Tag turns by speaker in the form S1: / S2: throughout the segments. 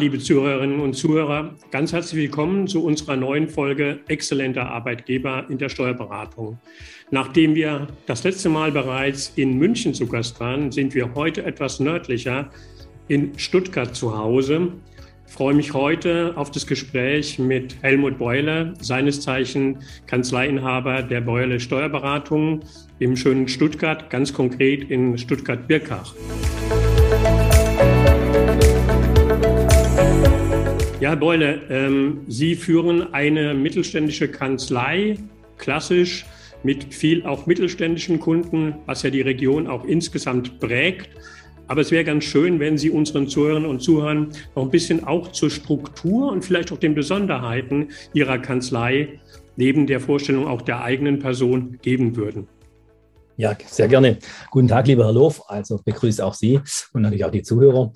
S1: liebe Zuhörerinnen und Zuhörer, ganz herzlich willkommen zu unserer neuen Folge Exzellenter Arbeitgeber in der Steuerberatung. Nachdem wir das letzte Mal bereits in München zu Gast waren, sind wir heute etwas nördlicher in Stuttgart zu Hause. Ich freue mich heute auf das Gespräch mit Helmut Beule, seines Zeichen Kanzleiinhaber der Beule Steuerberatung im schönen Stuttgart, ganz konkret in Stuttgart-Birkach. Ja, Herr Beule, ähm, Sie führen eine mittelständische Kanzlei, klassisch mit viel auch mittelständischen Kunden, was ja die Region auch insgesamt prägt. Aber es wäre ganz schön, wenn Sie unseren Zuhörern und Zuhörern noch ein bisschen auch zur Struktur und vielleicht auch den Besonderheiten Ihrer Kanzlei neben der Vorstellung auch der eigenen Person geben würden.
S2: Ja, sehr gerne. Guten Tag, lieber Herr Loof. Also begrüße auch Sie und natürlich auch die Zuhörer.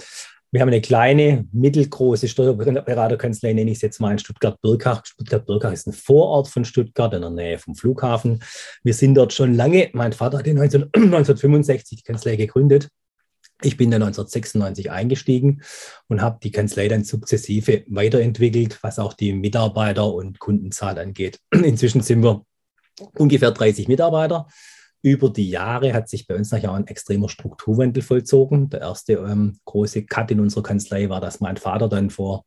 S2: Wir haben eine kleine, mittelgroße Steuerberaterkanzlei, nenne ich es jetzt mal in Stuttgart-Birkach. Stuttgart-Birkach ist ein Vorort von Stuttgart in der Nähe vom Flughafen. Wir sind dort schon lange. Mein Vater hat in 1965 die Kanzlei gegründet. Ich bin dann 1996 eingestiegen und habe die Kanzlei dann sukzessive weiterentwickelt, was auch die Mitarbeiter- und Kundenzahl angeht. Inzwischen sind wir ungefähr 30 Mitarbeiter über die Jahre hat sich bei uns nachher auch ein extremer Strukturwandel vollzogen. Der erste ähm, große Cut in unserer Kanzlei war, dass mein Vater dann vor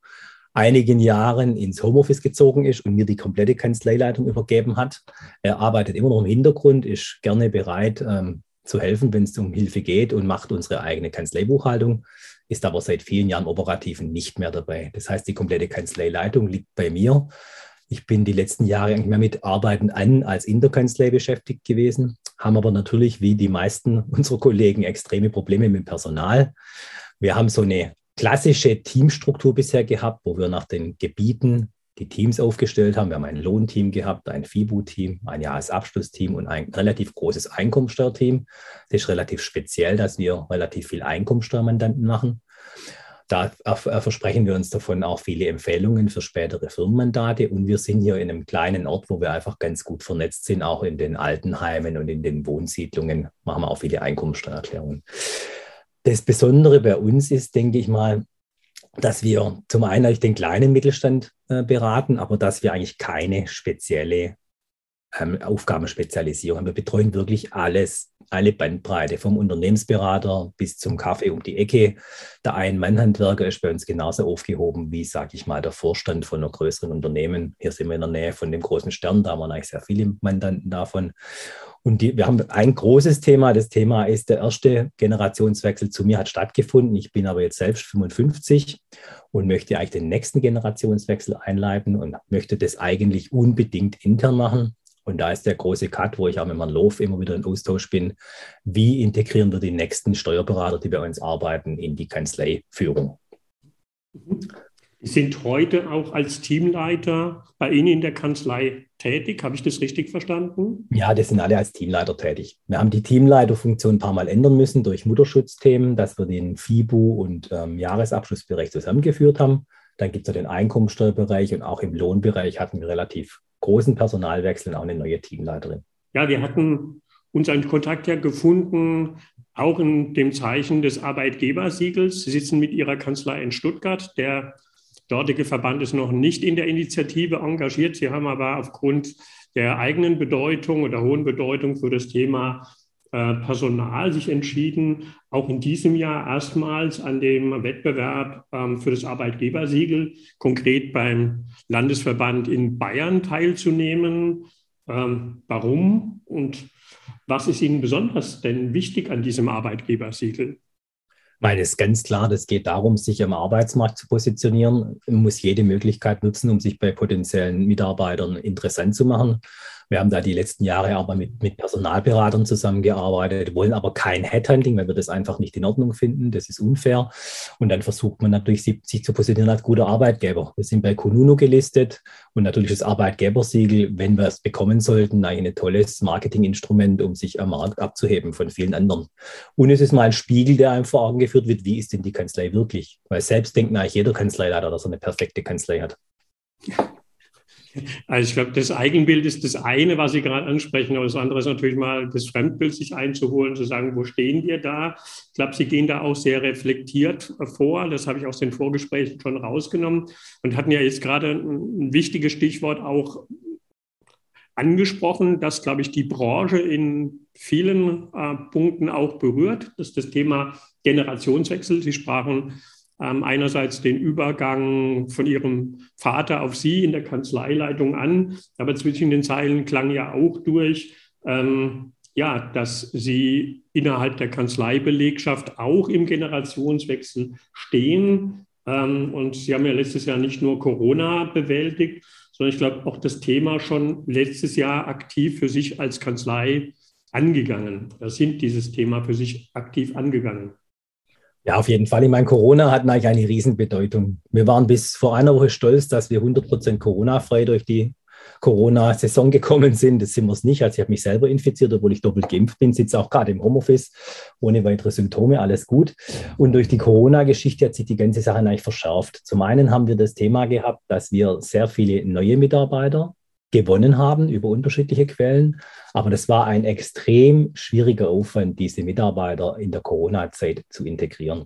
S2: einigen Jahren ins Homeoffice gezogen ist und mir die komplette Kanzleileitung übergeben hat. Er arbeitet immer noch im Hintergrund, ist gerne bereit ähm, zu helfen, wenn es um Hilfe geht und macht unsere eigene Kanzleibuchhaltung, ist aber seit vielen Jahren operativen nicht mehr dabei. Das heißt, die komplette Kanzleileitung liegt bei mir. Ich bin die letzten Jahre mehr mit Arbeiten an als in der Kanzlei beschäftigt gewesen, haben aber natürlich wie die meisten unserer Kollegen extreme Probleme mit Personal. Wir haben so eine klassische Teamstruktur bisher gehabt, wo wir nach den Gebieten die Teams aufgestellt haben. Wir haben ein Lohnteam gehabt, ein FIBU-Team, ein Jahresabschlussteam und ein relativ großes Einkommensteuerteam. Das ist relativ speziell, dass wir relativ viel Einkommensteuermandanten machen. Da versprechen wir uns davon auch viele Empfehlungen für spätere Firmenmandate. Und wir sind hier in einem kleinen Ort, wo wir einfach ganz gut vernetzt sind, auch in den Altenheimen und in den Wohnsiedlungen machen wir auch viele Einkommensteuererklärungen. Das Besondere bei uns ist, denke ich mal, dass wir zum einen den kleinen Mittelstand äh, beraten, aber dass wir eigentlich keine spezielle ähm, Aufgabenspezialisierung. Wir betreuen wirklich alles alle Bandbreite, vom Unternehmensberater bis zum Kaffee um die Ecke. Der Ein-Mann-Handwerker ist bei uns genauso aufgehoben wie, sage ich mal, der Vorstand von einer größeren Unternehmen. Hier sind wir in der Nähe von dem großen Stern, da haben wir eigentlich sehr viele Mandanten davon. Und die, wir haben ein großes Thema. Das Thema ist, der erste Generationswechsel zu mir hat stattgefunden. Ich bin aber jetzt selbst 55 und möchte eigentlich den nächsten Generationswechsel einleiten und möchte das eigentlich unbedingt intern machen. Und da ist der große Cut, wo ich auch mit Herrn Loof immer wieder in Austausch bin. Wie integrieren wir die nächsten Steuerberater, die bei uns arbeiten, in die Kanzleiführung?
S1: Sie sind heute auch als Teamleiter bei Ihnen in der Kanzlei tätig. Habe ich das richtig verstanden?
S2: Ja, das sind alle als Teamleiter tätig. Wir haben die Teamleiterfunktion ein paar Mal ändern müssen durch Mutterschutzthemen, dass wir den FIBU und ähm, Jahresabschlussbereich zusammengeführt haben. Dann gibt es ja den Einkommensteuerbereich und auch im Lohnbereich hatten wir relativ großen Personalwechseln auch eine neue Teamleiterin.
S1: Ja, wir hatten unseren Kontakt ja gefunden, auch in dem Zeichen des Arbeitgebersiegels. Sie sitzen mit Ihrer Kanzlei in Stuttgart. Der dortige Verband ist noch nicht in der Initiative engagiert. Sie haben aber aufgrund der eigenen Bedeutung oder hohen Bedeutung für das Thema Personal sich entschieden, auch in diesem Jahr erstmals an dem Wettbewerb ähm, für das Arbeitgebersiegel, konkret beim Landesverband in Bayern teilzunehmen. Ähm, warum und was ist Ihnen besonders denn wichtig an diesem Arbeitgebersiegel?
S2: Meine, es ist ganz klar, das geht darum, sich am Arbeitsmarkt zu positionieren. Man muss jede Möglichkeit nutzen, um sich bei potenziellen Mitarbeitern interessant zu machen. Wir haben da die letzten Jahre aber mit, mit Personalberatern zusammengearbeitet, wollen aber kein Headhunting, weil wir das einfach nicht in Ordnung finden. Das ist unfair. Und dann versucht man natürlich, sich, sich zu positionieren als guter Arbeitgeber. Wir sind bei Kununu gelistet und natürlich das Arbeitgebersiegel, wenn wir es bekommen sollten, ein tolles Marketinginstrument, um sich am Markt abzuheben von vielen anderen. Und es ist mal ein Spiegel, der einem vor Augen geführt wird, wie ist denn die Kanzlei wirklich? Weil selbst denkt eigentlich jeder Kanzleileiter, dass er eine perfekte Kanzlei hat.
S1: Also ich glaube, das Eigenbild ist das eine, was Sie gerade ansprechen, aber das andere ist natürlich mal das Fremdbild sich einzuholen, zu sagen, wo stehen wir da? Ich glaube, Sie gehen da auch sehr reflektiert vor. Das habe ich aus den Vorgesprächen schon rausgenommen und hatten ja jetzt gerade ein wichtiges Stichwort auch angesprochen, dass, glaube ich, die Branche in vielen äh, Punkten auch berührt. Das ist das Thema Generationswechsel. Sie sprachen ähm, einerseits den Übergang von Ihrem Vater auf Sie in der Kanzleileitung an, aber zwischen den Zeilen klang ja auch durch, ähm, ja, dass Sie innerhalb der Kanzleibelegschaft auch im Generationswechsel stehen. Ähm, und Sie haben ja letztes Jahr nicht nur Corona bewältigt, sondern ich glaube auch das Thema schon letztes Jahr aktiv für sich als Kanzlei angegangen. Da sind dieses Thema für sich aktiv angegangen.
S2: Ja, auf jeden Fall. Ich meine, Corona hat eigentlich eine Riesenbedeutung. Wir waren bis vor einer Woche stolz, dass wir 100 Prozent Corona-frei durch die Corona-Saison gekommen sind. Das sind wir es nicht. Also ich habe mich selber infiziert, obwohl ich doppelt geimpft bin, sitze auch gerade im Homeoffice, ohne weitere Symptome, alles gut. Und durch die Corona-Geschichte hat sich die ganze Sache eigentlich verschärft. Zum einen haben wir das Thema gehabt, dass wir sehr viele neue Mitarbeiter gewonnen haben über unterschiedliche Quellen. Aber das war ein extrem schwieriger Aufwand, diese Mitarbeiter in der Corona-Zeit zu integrieren.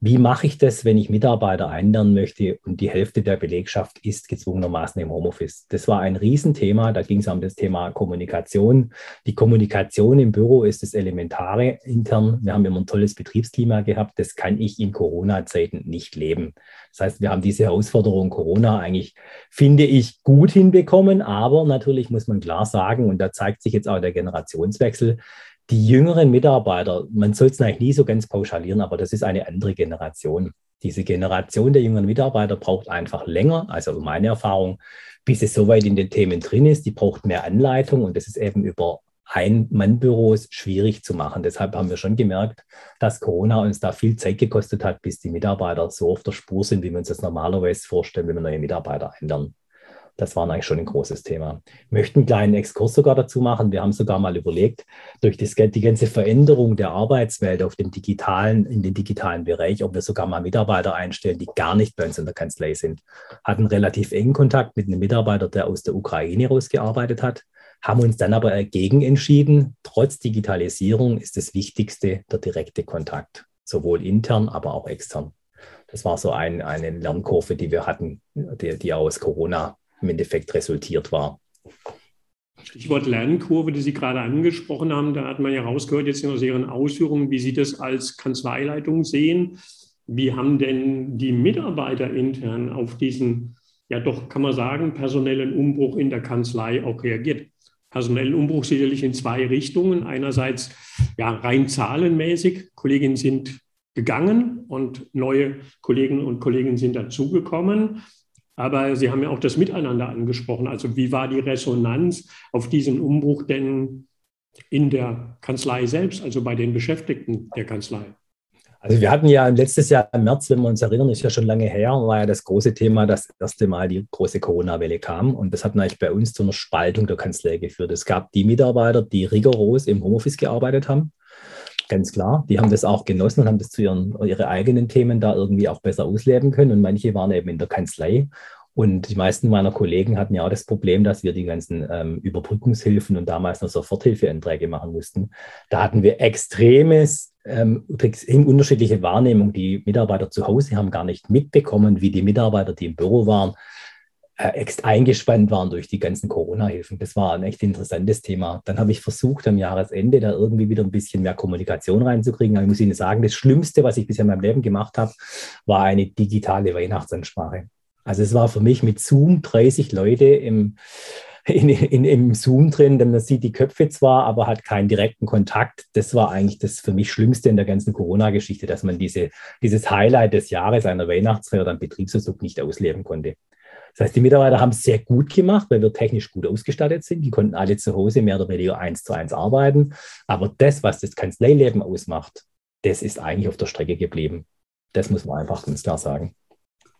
S2: Wie mache ich das, wenn ich Mitarbeiter einlernen möchte und die Hälfte der Belegschaft ist gezwungenermaßen im Homeoffice? Das war ein Riesenthema. Da ging es um das Thema Kommunikation. Die Kommunikation im Büro ist das Elementare intern. Wir haben immer ein tolles Betriebsklima gehabt. Das kann ich in Corona-Zeiten nicht leben. Das heißt, wir haben diese Herausforderung Corona eigentlich, finde ich, gut hinbekommen. Aber natürlich muss man klar sagen, und da zeigt sich jetzt auch der Generationswechsel, die jüngeren Mitarbeiter, man soll es eigentlich nie so ganz pauschalieren, aber das ist eine andere Generation. Diese Generation der jüngeren Mitarbeiter braucht einfach länger, also meine Erfahrung, bis es soweit in den Themen drin ist. Die braucht mehr Anleitung und das ist eben über Ein-Mann-Büros schwierig zu machen. Deshalb haben wir schon gemerkt, dass Corona uns da viel Zeit gekostet hat, bis die Mitarbeiter so auf der Spur sind, wie wir uns das normalerweise vorstellen, wenn wir neue Mitarbeiter ändern. Das war eigentlich schon ein großes Thema. Ich möchte einen kleinen Exkurs sogar dazu machen. Wir haben sogar mal überlegt, durch die ganze Veränderung der Arbeitswelt auf dem digitalen, in den digitalen Bereich, ob wir sogar mal Mitarbeiter einstellen, die gar nicht bei uns in der Kanzlei sind. Hatten relativ engen Kontakt mit einem Mitarbeiter, der aus der Ukraine rausgearbeitet hat, haben uns dann aber dagegen entschieden, trotz Digitalisierung ist das Wichtigste der direkte Kontakt, sowohl intern, aber auch extern. Das war so ein, eine Lernkurve, die wir hatten, die, die aus Corona im Endeffekt resultiert war.
S1: Stichwort Lernkurve, die Sie gerade angesprochen haben, da hat man ja rausgehört jetzt aus Ihren Ausführungen, wie Sie das als Kanzleileitung sehen. Wie haben denn die Mitarbeiter intern auf diesen, ja doch kann man sagen, personellen Umbruch in der Kanzlei auch reagiert? Personellen Umbruch sicherlich in zwei Richtungen. Einerseits ja rein zahlenmäßig, Kolleginnen sind gegangen und neue Kollegen und Kolleginnen sind dazugekommen. Aber Sie haben ja auch das Miteinander angesprochen. Also wie war die Resonanz auf diesen Umbruch denn in der Kanzlei selbst, also bei den Beschäftigten der Kanzlei?
S2: Also wir hatten ja letztes Jahr im März, wenn wir uns erinnern, ist ja schon lange her, war ja das große Thema, das erste Mal die große Corona-Welle kam. Und das hat eigentlich bei uns zu einer Spaltung der Kanzlei geführt. Es gab die Mitarbeiter, die rigoros im Homeoffice gearbeitet haben ganz klar. Die haben das auch genossen und haben das zu ihren ihre eigenen Themen da irgendwie auch besser ausleben können. Und manche waren eben in der Kanzlei. Und die meisten meiner Kollegen hatten ja auch das Problem, dass wir die ganzen ähm, Überbrückungshilfen und damals noch Soforthilfeanträge machen mussten. Da hatten wir extremes, ähm, unterschiedliche Wahrnehmung. Die Mitarbeiter zu Hause haben gar nicht mitbekommen, wie die Mitarbeiter, die im Büro waren, äh, eingespannt waren durch die ganzen Corona-Hilfen. Das war ein echt interessantes Thema. Dann habe ich versucht, am Jahresende da irgendwie wieder ein bisschen mehr Kommunikation reinzukriegen. Aber ich muss Ihnen sagen, das Schlimmste, was ich bisher in meinem Leben gemacht habe, war eine digitale Weihnachtsansprache. Also es war für mich mit Zoom 30 Leute im, in, in, im Zoom drin, denn man sieht die Köpfe zwar, aber hat keinen direkten Kontakt. Das war eigentlich das für mich Schlimmste in der ganzen Corona-Geschichte, dass man diese, dieses Highlight des Jahres einer Weihnachtsfeier oder einem Betriebsausflug nicht ausleben konnte. Das heißt, die Mitarbeiter haben es sehr gut gemacht, weil wir technisch gut ausgestattet sind. Die konnten alle zu Hause mehr oder weniger eins zu eins arbeiten. Aber das, was das Kanzleileben ausmacht, das ist eigentlich auf der Strecke geblieben. Das muss man einfach ganz klar sagen.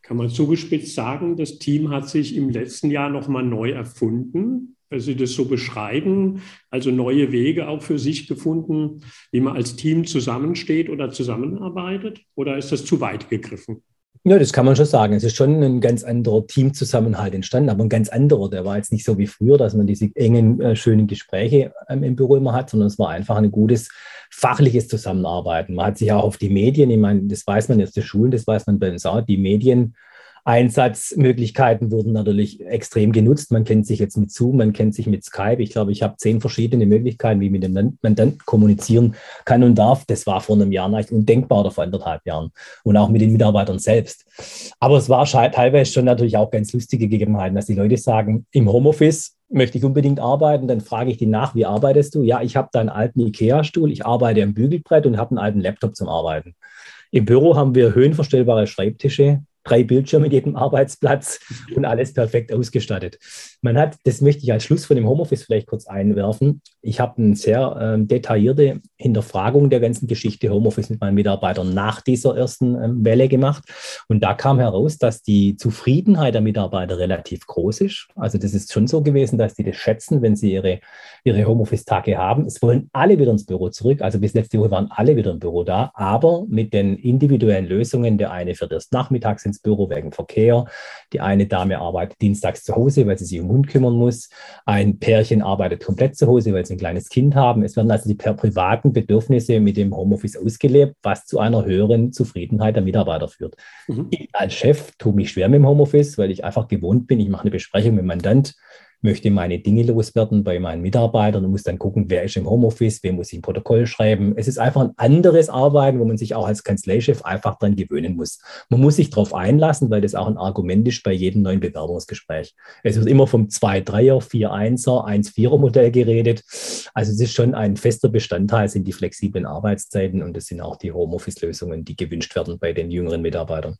S1: Kann man zugespitzt sagen, das Team hat sich im letzten Jahr nochmal neu erfunden, wenn Sie das so beschreiben, also neue Wege auch für sich gefunden, wie man als Team zusammensteht oder zusammenarbeitet? Oder ist das zu weit gegriffen?
S2: Ja, das kann man schon sagen. Es ist schon ein ganz anderer Teamzusammenhalt entstanden, aber ein ganz anderer. Der war jetzt nicht so wie früher, dass man diese engen, äh, schönen Gespräche ähm, im Büro immer hat, sondern es war einfach ein gutes fachliches Zusammenarbeiten. Man hat sich auch auf die Medien, ich meine, das weiß man jetzt der Schulen, das weiß man bei uns auch, die Medien Einsatzmöglichkeiten wurden natürlich extrem genutzt. Man kennt sich jetzt mit Zoom, man kennt sich mit Skype. Ich glaube, ich habe zehn verschiedene Möglichkeiten, wie man dann kommunizieren kann und darf. Das war vor einem Jahr nicht undenkbar oder vor anderthalb Jahren. Und auch mit den Mitarbeitern selbst. Aber es war teilweise schon natürlich auch ganz lustige Gegebenheiten, dass die Leute sagen, im Homeoffice möchte ich unbedingt arbeiten, dann frage ich die nach, wie arbeitest du? Ja, ich habe da einen alten IKEA-Stuhl, ich arbeite am Bügelbrett und habe einen alten Laptop zum Arbeiten. Im Büro haben wir höhenverstellbare Schreibtische, drei Bildschirme mit jedem Arbeitsplatz und alles perfekt ausgestattet. Man hat, das möchte ich als Schluss von dem Homeoffice vielleicht kurz einwerfen. Ich habe eine sehr ähm, detaillierte Hinterfragung der ganzen Geschichte Homeoffice mit meinen Mitarbeitern nach dieser ersten ähm, Welle gemacht. Und da kam heraus, dass die Zufriedenheit der Mitarbeiter relativ groß ist. Also das ist schon so gewesen, dass die das schätzen, wenn sie ihre, ihre Homeoffice-Tage haben. Es wollen alle wieder ins Büro zurück. Also bis letzte Woche waren alle wieder im Büro da, aber mit den individuellen Lösungen. Der eine fährt erst nachmittags ins Büro wegen Verkehr. Die eine Dame arbeitet dienstags zu Hause, weil sie sich um Hund kümmern muss. Ein Pärchen arbeitet komplett zu Hause, weil sie ein kleines Kind haben. Es werden also die privaten Bedürfnisse mit dem Homeoffice ausgelebt, was zu einer höheren Zufriedenheit der Mitarbeiter führt. Mhm. Ich als Chef tue mich schwer mit dem Homeoffice, weil ich einfach gewohnt bin. Ich mache eine Besprechung mit dem Mandant möchte meine Dinge loswerden bei meinen Mitarbeitern und muss dann gucken, wer ist im Homeoffice, wer muss ich ein Protokoll schreiben. Es ist einfach ein anderes Arbeiten, wo man sich auch als Kanzleichef einfach dran gewöhnen muss. Man muss sich darauf einlassen, weil das auch ein Argument ist bei jedem neuen Bewerbungsgespräch. Es wird immer vom 2-3er, 4-1er, 1-4er Modell geredet. Also es ist schon ein fester Bestandteil, sind die flexiblen Arbeitszeiten und es sind auch die Homeoffice-Lösungen, die gewünscht werden bei den jüngeren Mitarbeitern.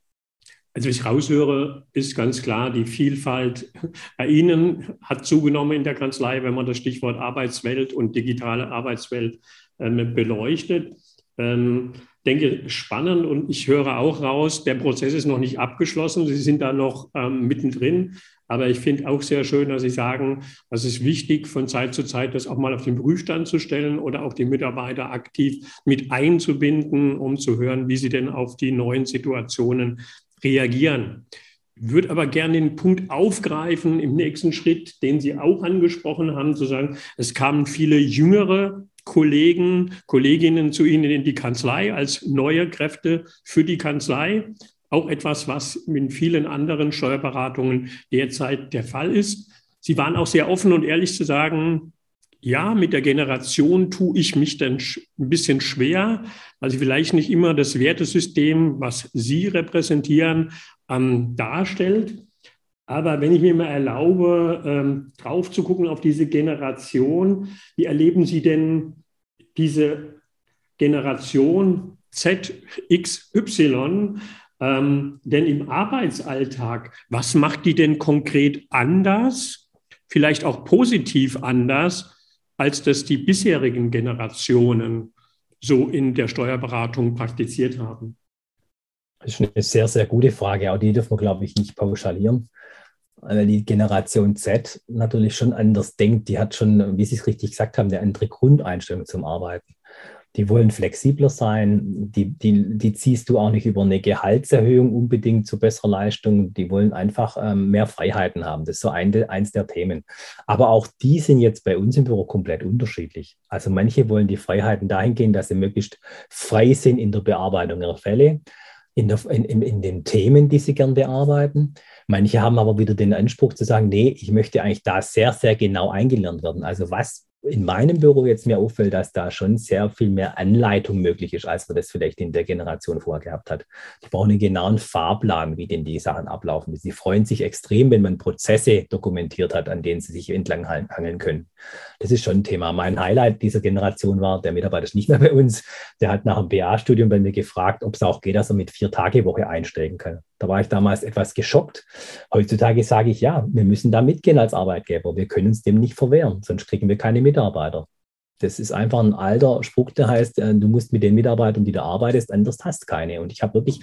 S1: Also ich raushöre, ist ganz klar, die Vielfalt bei Ihnen hat zugenommen in der Kanzlei, wenn man das Stichwort Arbeitswelt und digitale Arbeitswelt ähm, beleuchtet. Ähm, denke, spannend und ich höre auch raus, der Prozess ist noch nicht abgeschlossen. Sie sind da noch ähm, mittendrin. Aber ich finde auch sehr schön, dass Sie sagen, es ist wichtig, von Zeit zu Zeit das auch mal auf den Prüfstand zu stellen oder auch die Mitarbeiter aktiv mit einzubinden, um zu hören, wie sie denn auf die neuen Situationen reagieren. Ich würde aber gerne den Punkt aufgreifen im nächsten Schritt, den Sie auch angesprochen haben, zu sagen, es kamen viele jüngere Kollegen, Kolleginnen zu Ihnen in die Kanzlei als neue Kräfte für die Kanzlei. Auch etwas, was in vielen anderen Steuerberatungen derzeit der Fall ist. Sie waren auch sehr offen und ehrlich zu sagen, ja, mit der Generation tue ich mich dann ein bisschen schwer, weil sie vielleicht nicht immer das Wertesystem, was Sie repräsentieren, ähm, darstellt. Aber wenn ich mir mal erlaube, ähm, drauf zu gucken auf diese Generation, wie erleben Sie denn diese Generation ZXY ähm, denn im Arbeitsalltag? Was macht die denn konkret anders? Vielleicht auch positiv anders als das die bisherigen Generationen so in der Steuerberatung praktiziert haben?
S2: Das ist eine sehr, sehr gute Frage. Auch die dürfen wir, glaube ich, nicht pauschalieren. Weil die Generation Z natürlich schon anders denkt. Die hat schon, wie Sie es richtig gesagt haben, eine andere Grundeinstellung zum Arbeiten die wollen flexibler sein, die, die, die ziehst du auch nicht über eine Gehaltserhöhung unbedingt zu besserer Leistung, die wollen einfach ähm, mehr Freiheiten haben. Das ist so ein, eins der Themen. Aber auch die sind jetzt bei uns im Büro komplett unterschiedlich. Also manche wollen die Freiheiten dahingehend, dass sie möglichst frei sind in der Bearbeitung ihrer Fälle. In, der, in, in, den Themen, die sie gern bearbeiten. Manche haben aber wieder den Anspruch zu sagen, nee, ich möchte eigentlich da sehr, sehr genau eingelernt werden. Also was in meinem Büro jetzt mir auffällt, dass da schon sehr viel mehr Anleitung möglich ist, als man das vielleicht in der Generation vorher gehabt hat. Die brauchen einen genauen Fahrplan, wie denn die Sachen ablaufen. Sie freuen sich extrem, wenn man Prozesse dokumentiert hat, an denen sie sich entlang hangeln können. Das ist schon ein Thema. Mein Highlight dieser Generation war, der Mitarbeiter ist nicht mehr bei uns, der hat nach dem BA-Studium bei mir gefragt, ob es auch geht, dass er mit vier Tage Woche einsteigen kann. Da war ich damals etwas geschockt. Heutzutage sage ich, ja, wir müssen da mitgehen als Arbeitgeber. Wir können uns dem nicht verwehren, sonst kriegen wir keine Mitarbeiter. Das ist einfach ein alter Spruch, der heißt, äh, du musst mit den Mitarbeitern, die du arbeitest, anders hast keine. Und ich habe wirklich,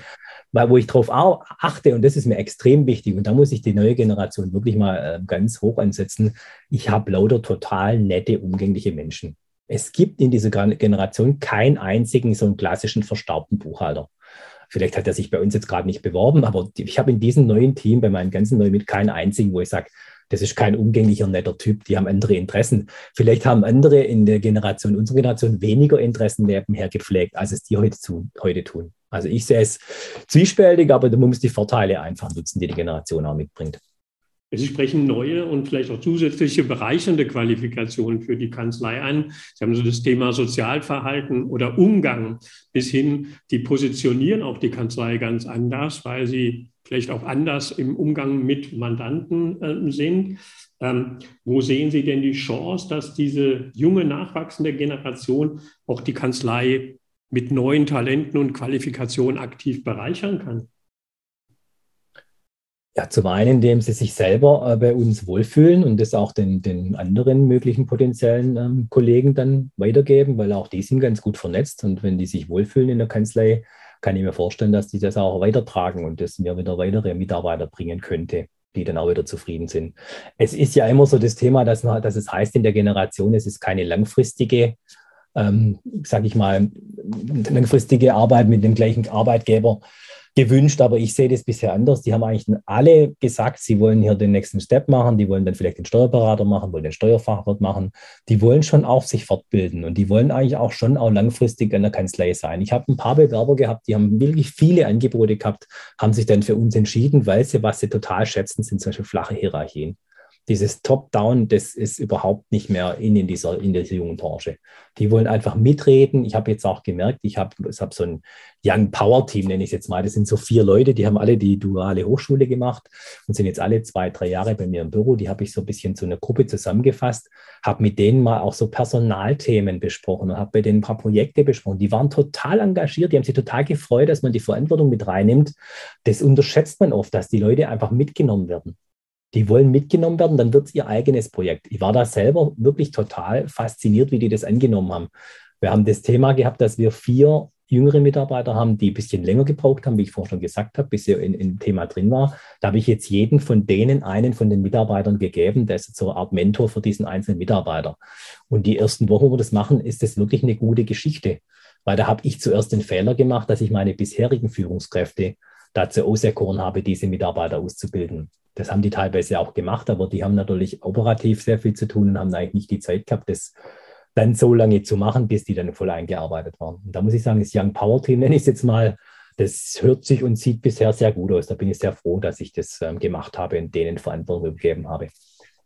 S2: weil wo ich darauf achte, und das ist mir extrem wichtig, und da muss ich die neue Generation wirklich mal äh, ganz hoch ansetzen, ich habe lauter total nette, umgängliche Menschen. Es gibt in dieser Generation keinen einzigen so einen klassischen verstaubten Buchhalter Vielleicht hat er sich bei uns jetzt gerade nicht beworben, aber ich habe in diesem neuen Team, bei meinem ganzen neuen mit keinen einzigen, wo ich sage, das ist kein umgänglicher, netter Typ, die haben andere Interessen. Vielleicht haben andere in der Generation, unserer Generation, weniger Interessen nebenher gepflegt, als es die heute, zu, heute tun. Also ich sehe es zwiespältig, aber man muss die Vorteile einfach nutzen, die die Generation auch mitbringt.
S1: Sie sprechen neue und vielleicht auch zusätzliche bereichernde Qualifikationen für die Kanzlei an. Sie haben so das Thema Sozialverhalten oder Umgang bis hin, die positionieren auch die Kanzlei ganz anders, weil sie vielleicht auch anders im Umgang mit Mandanten äh, sind. Ähm, wo sehen Sie denn die Chance, dass diese junge, nachwachsende Generation auch die Kanzlei mit neuen Talenten und Qualifikationen aktiv bereichern kann?
S2: Ja, zum einen, indem sie sich selber äh, bei uns wohlfühlen und das auch den, den anderen möglichen potenziellen ähm, Kollegen dann weitergeben, weil auch die sind ganz gut vernetzt und wenn die sich wohlfühlen in der Kanzlei, kann ich mir vorstellen, dass die das auch weitertragen und das mir wieder weitere Mitarbeiter bringen könnte, die dann auch wieder zufrieden sind. Es ist ja immer so das Thema, dass, man, dass es heißt in der Generation, es ist keine langfristige ähm, sage ich mal, langfristige Arbeit mit dem gleichen Arbeitgeber gewünscht, aber ich sehe das bisher anders. Die haben eigentlich alle gesagt, sie wollen hier den nächsten Step machen, die wollen dann vielleicht den Steuerberater machen, wollen den Steuerfachwirt machen. Die wollen schon auch sich fortbilden und die wollen eigentlich auch schon auch langfristig in der Kanzlei sein. Ich habe ein paar Bewerber gehabt, die haben wirklich viele Angebote gehabt, haben sich dann für uns entschieden, weil sie, was sie total schätzen, sind zum Beispiel flache Hierarchien dieses Top-Down, das ist überhaupt nicht mehr in, in, dieser, in dieser jungen Branche. Die wollen einfach mitreden. Ich habe jetzt auch gemerkt, ich habe ich hab so ein Young Power Team, nenne ich es jetzt mal. Das sind so vier Leute, die haben alle die duale Hochschule gemacht und sind jetzt alle zwei, drei Jahre bei mir im Büro. Die habe ich so ein bisschen zu einer Gruppe zusammengefasst, habe mit denen mal auch so Personalthemen besprochen und habe bei denen ein paar Projekte besprochen. Die waren total engagiert, die haben sich total gefreut, dass man die Verantwortung mit reinnimmt. Das unterschätzt man oft, dass die Leute einfach mitgenommen werden die wollen mitgenommen werden, dann wird es ihr eigenes Projekt. Ich war da selber wirklich total fasziniert, wie die das angenommen haben. Wir haben das Thema gehabt, dass wir vier jüngere Mitarbeiter haben, die ein bisschen länger gebraucht haben, wie ich vorhin schon gesagt habe, bis sie in, im Thema drin war. Da habe ich jetzt jeden von denen einen von den Mitarbeitern gegeben, der ist so eine Art Mentor für diesen einzelnen Mitarbeiter. Und die ersten Wochen, wo wir das machen, ist das wirklich eine gute Geschichte. Weil da habe ich zuerst den Fehler gemacht, dass ich meine bisherigen Führungskräfte dazu auserkoren habe, diese Mitarbeiter auszubilden. Das haben die teilweise auch gemacht, aber die haben natürlich operativ sehr viel zu tun und haben eigentlich nicht die Zeit gehabt, das dann so lange zu machen, bis die dann voll eingearbeitet waren. Und da muss ich sagen, das Young Power Team nenne ich es jetzt mal, das hört sich und sieht bisher sehr gut aus. Da bin ich sehr froh, dass ich das ähm, gemacht habe und denen Verantwortung gegeben habe.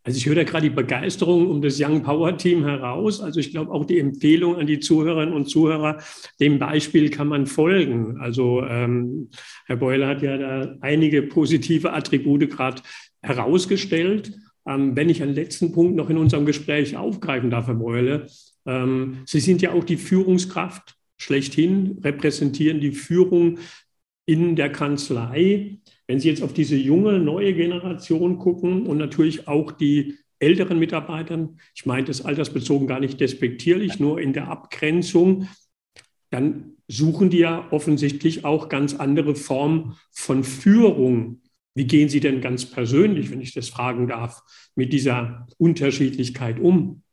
S1: Also ich höre da gerade die Begeisterung um das Young Power Team heraus. Also ich glaube auch die Empfehlung an die Zuhörerinnen und Zuhörer, dem Beispiel kann man folgen. Also ähm, Herr Beuler hat ja da einige positive Attribute gerade herausgestellt. Ähm, wenn ich einen letzten Punkt noch in unserem Gespräch aufgreifen darf, Herr Beule, ähm, Sie sind ja auch die Führungskraft schlechthin, repräsentieren die Führung in der Kanzlei. Wenn Sie jetzt auf diese junge, neue Generation gucken und natürlich auch die älteren Mitarbeitern, ich meine das altersbezogen gar nicht despektierlich, nur in der Abgrenzung, dann suchen die ja offensichtlich auch ganz andere Formen von Führung. Wie gehen Sie denn ganz persönlich, wenn ich das fragen darf, mit dieser Unterschiedlichkeit um?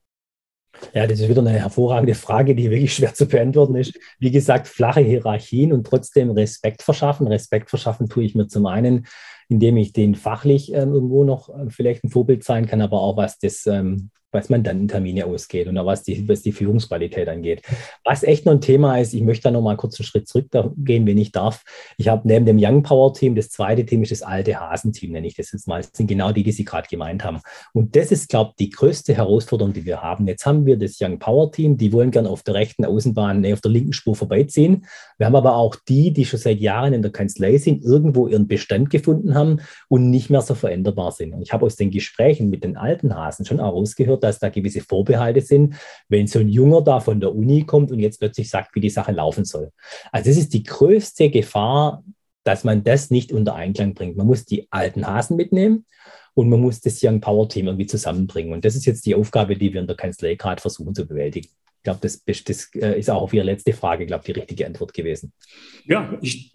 S2: Ja, das ist wieder eine hervorragende Frage, die wirklich schwer zu beantworten ist. Wie gesagt, flache Hierarchien und trotzdem Respekt verschaffen. Respekt verschaffen tue ich mir zum einen, indem ich den fachlich ähm, irgendwo noch äh, vielleicht ein Vorbild sein kann, aber auch was das ähm, was Mandantentermine ausgeht und auch was die, was die Führungsqualität angeht. Was echt noch ein Thema ist, ich möchte da noch mal kurz einen Schritt zurückgehen, wenn ich darf. Ich habe neben dem Young Power Team, das zweite Team ist das alte Hasenteam, nenne ich das jetzt mal. Das sind genau die, die Sie gerade gemeint haben. Und das ist, glaube ich, die größte Herausforderung, die wir haben. Jetzt haben wir das Young Power Team, die wollen gerne auf der rechten Außenbahn, nee, auf der linken Spur vorbeiziehen. Wir haben aber auch die, die schon seit Jahren in der Kanzlei sind, irgendwo ihren Bestand gefunden haben und nicht mehr so veränderbar sind. Und ich habe aus den Gesprächen mit den alten Hasen schon herausgehört, dass da gewisse Vorbehalte sind, wenn so ein Junger da von der Uni kommt und jetzt plötzlich sagt, wie die Sache laufen soll. Also das ist die größte Gefahr, dass man das nicht unter Einklang bringt. Man muss die alten Hasen mitnehmen und man muss das Young Power Team irgendwie zusammenbringen. Und das ist jetzt die Aufgabe, die wir in der Kanzlei gerade versuchen zu bewältigen. Ich glaube, das, das, äh, ist auch auf Ihre letzte Frage, glaube ich, die richtige Antwort gewesen.
S1: Ja, ich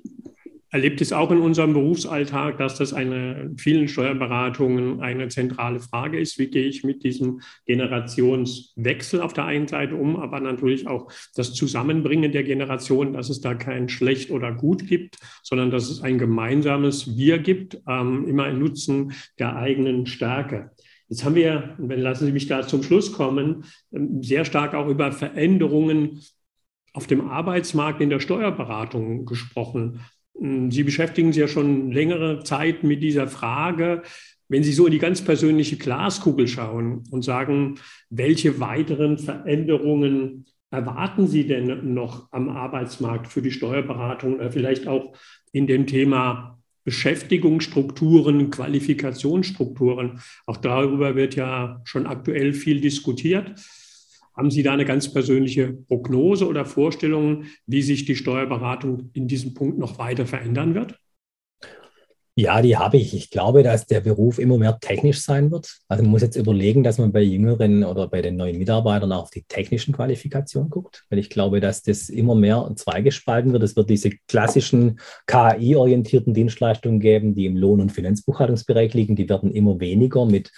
S1: erlebt es auch in unserem Berufsalltag, dass das eine vielen Steuerberatungen eine zentrale Frage ist. Wie gehe ich mit diesem Generationswechsel auf der einen Seite um, aber natürlich auch das Zusammenbringen der Generationen, dass es da kein schlecht oder gut gibt, sondern dass es ein gemeinsames Wir gibt, ähm, immer ein Nutzen der eigenen Stärke. Jetzt haben wir, wenn lassen Sie mich da zum Schluss kommen, ähm, sehr stark auch über Veränderungen auf dem Arbeitsmarkt in der Steuerberatung gesprochen. Hm, Sie beschäftigen sich ja schon längere Zeit mit dieser Frage. Wenn Sie so in die ganz persönliche Glaskugel schauen und sagen, welche weiteren Veränderungen erwarten Sie denn noch am Arbeitsmarkt für die Steuerberatung oder vielleicht auch in dem Thema Beschäftigungsstrukturen, Qualifikationsstrukturen? Auch darüber wird ja schon aktuell viel diskutiert. Haben Sie da eine ganz persönliche Prognose oder Vorstellung, wie sich die Steuerberatung in diesem Punkt noch weiter verändern wird?
S2: Ja, die habe ich. Ich glaube, dass der Beruf immer mehr technisch sein wird. Also man muss jetzt überlegen, dass man bei Jüngeren oder bei den neuen Mitarbeitern auch auf die technischen Qualifikationen guckt, weil ich glaube, dass das immer mehr zweigespalten wird. Es wird diese klassischen KI-orientierten Dienstleistungen geben, die im Lohn- und Finanzbuchhaltungsbereich liegen. Die werden immer weniger mit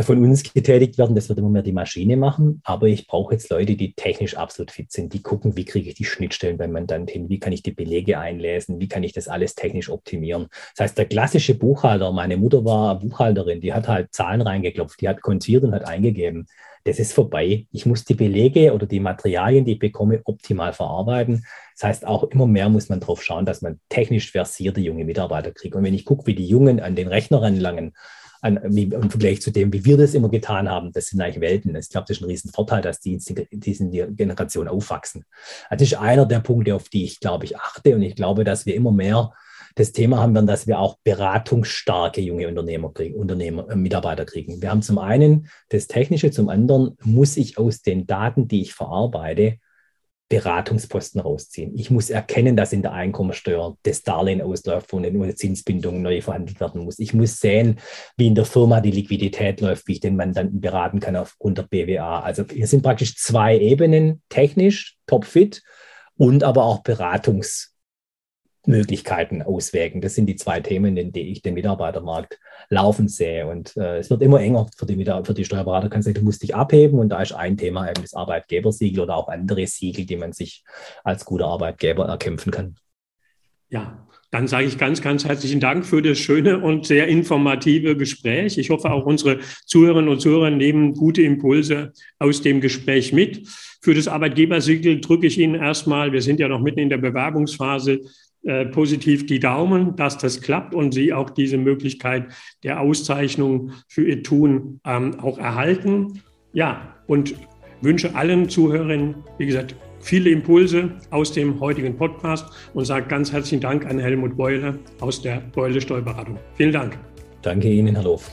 S2: von uns getätigt werden. Das wird immer mehr die Maschine machen. Aber ich brauche jetzt Leute, die technisch absolut fit sind, die gucken, wie kriege ich die Schnittstellen beim Mandant hin, wie kann ich die Belege einlesen, wie kann ich das alles technisch optimieren. Das heißt, der klassische Buchhalter, meine Mutter war Buchhalterin, die hat halt Zahlen reingeklopft, die hat kontiert und hat eingegeben. Das ist vorbei. Ich muss die Belege oder die Materialien, die ich bekomme, optimal verarbeiten. Das heißt, auch immer mehr muss man darauf schauen, dass man technisch versierte junge Mitarbeiter kriegt. Und wenn ich gucke, wie die Jungen an den Rechner ranlangen, an, wie, im Vergleich zu dem, wie wir das immer getan haben, das sind eigentlich Welten. Ich glaube, das ist ein Riesenvorteil, dass die in diesen Generationen aufwachsen. Das ist einer der Punkte, auf die ich, glaube ich, achte. Und ich glaube, dass wir immer mehr das Thema haben werden, dass wir auch beratungsstarke junge Unternehmer kriegen, Unternehmer, äh, Mitarbeiter kriegen. Wir haben zum einen das Technische, zum anderen muss ich aus den Daten, die ich verarbeite, Beratungsposten rausziehen. Ich muss erkennen, dass in der Einkommensteuer das Darlehen ausläuft und eine Zinsbindung neu verhandelt werden muss. Ich muss sehen, wie in der Firma die Liquidität läuft, wie ich den Mandanten beraten kann aufgrund der BWA. Also hier sind praktisch zwei Ebenen, technisch, topfit und aber auch Beratungs- Möglichkeiten auswägen. Das sind die zwei Themen, in denen ich den Mitarbeitermarkt laufen sehe. Und äh, es wird immer enger für die, für die Steuerberaterkanzlei. Du musst dich abheben und da ist ein Thema eben das Arbeitgebersiegel oder auch andere Siegel, die man sich als guter Arbeitgeber erkämpfen kann.
S1: Ja, dann sage ich ganz, ganz herzlichen Dank für das schöne und sehr informative Gespräch. Ich hoffe, auch unsere Zuhörerinnen und Zuhörer nehmen gute Impulse aus dem Gespräch mit. Für das Arbeitgebersiegel drücke ich Ihnen erstmal, wir sind ja noch mitten in der Bewerbungsphase, äh, positiv die Daumen, dass das klappt und Sie auch diese Möglichkeit der Auszeichnung für Ihr Tun ähm, auch erhalten. Ja, und wünsche allen Zuhörern, wie gesagt, viele Impulse aus dem heutigen Podcast und sage ganz herzlichen Dank an Helmut Beule aus der Beule Steuerberatung. Vielen Dank.
S2: Danke Ihnen, Herr Lof.